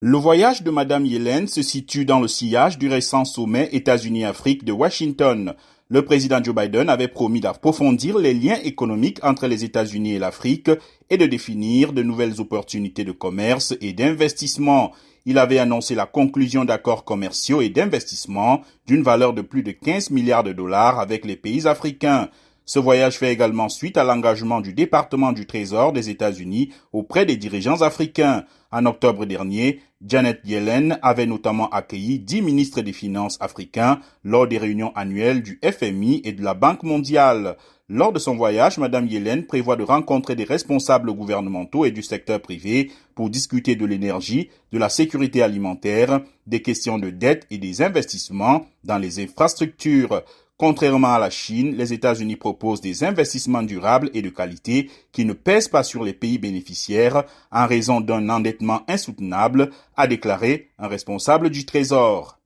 Le voyage de Madame Yellen se situe dans le sillage du récent sommet États-Unis-Afrique de Washington. Le président Joe Biden avait promis d'approfondir les liens économiques entre les États-Unis et l'Afrique et de définir de nouvelles opportunités de commerce et d'investissement. Il avait annoncé la conclusion d'accords commerciaux et d'investissement d'une valeur de plus de 15 milliards de dollars avec les pays africains. Ce voyage fait également suite à l'engagement du département du Trésor des États-Unis auprès des dirigeants africains. En octobre dernier, Janet Yellen avait notamment accueilli dix ministres des Finances africains lors des réunions annuelles du FMI et de la Banque mondiale. Lors de son voyage, Madame Yellen prévoit de rencontrer des responsables gouvernementaux et du secteur privé pour discuter de l'énergie, de la sécurité alimentaire, des questions de dette et des investissements dans les infrastructures. Contrairement à la Chine, les États-Unis proposent des investissements durables et de qualité qui ne pèsent pas sur les pays bénéficiaires en raison d'un endettement insoutenable, a déclaré un responsable du Trésor.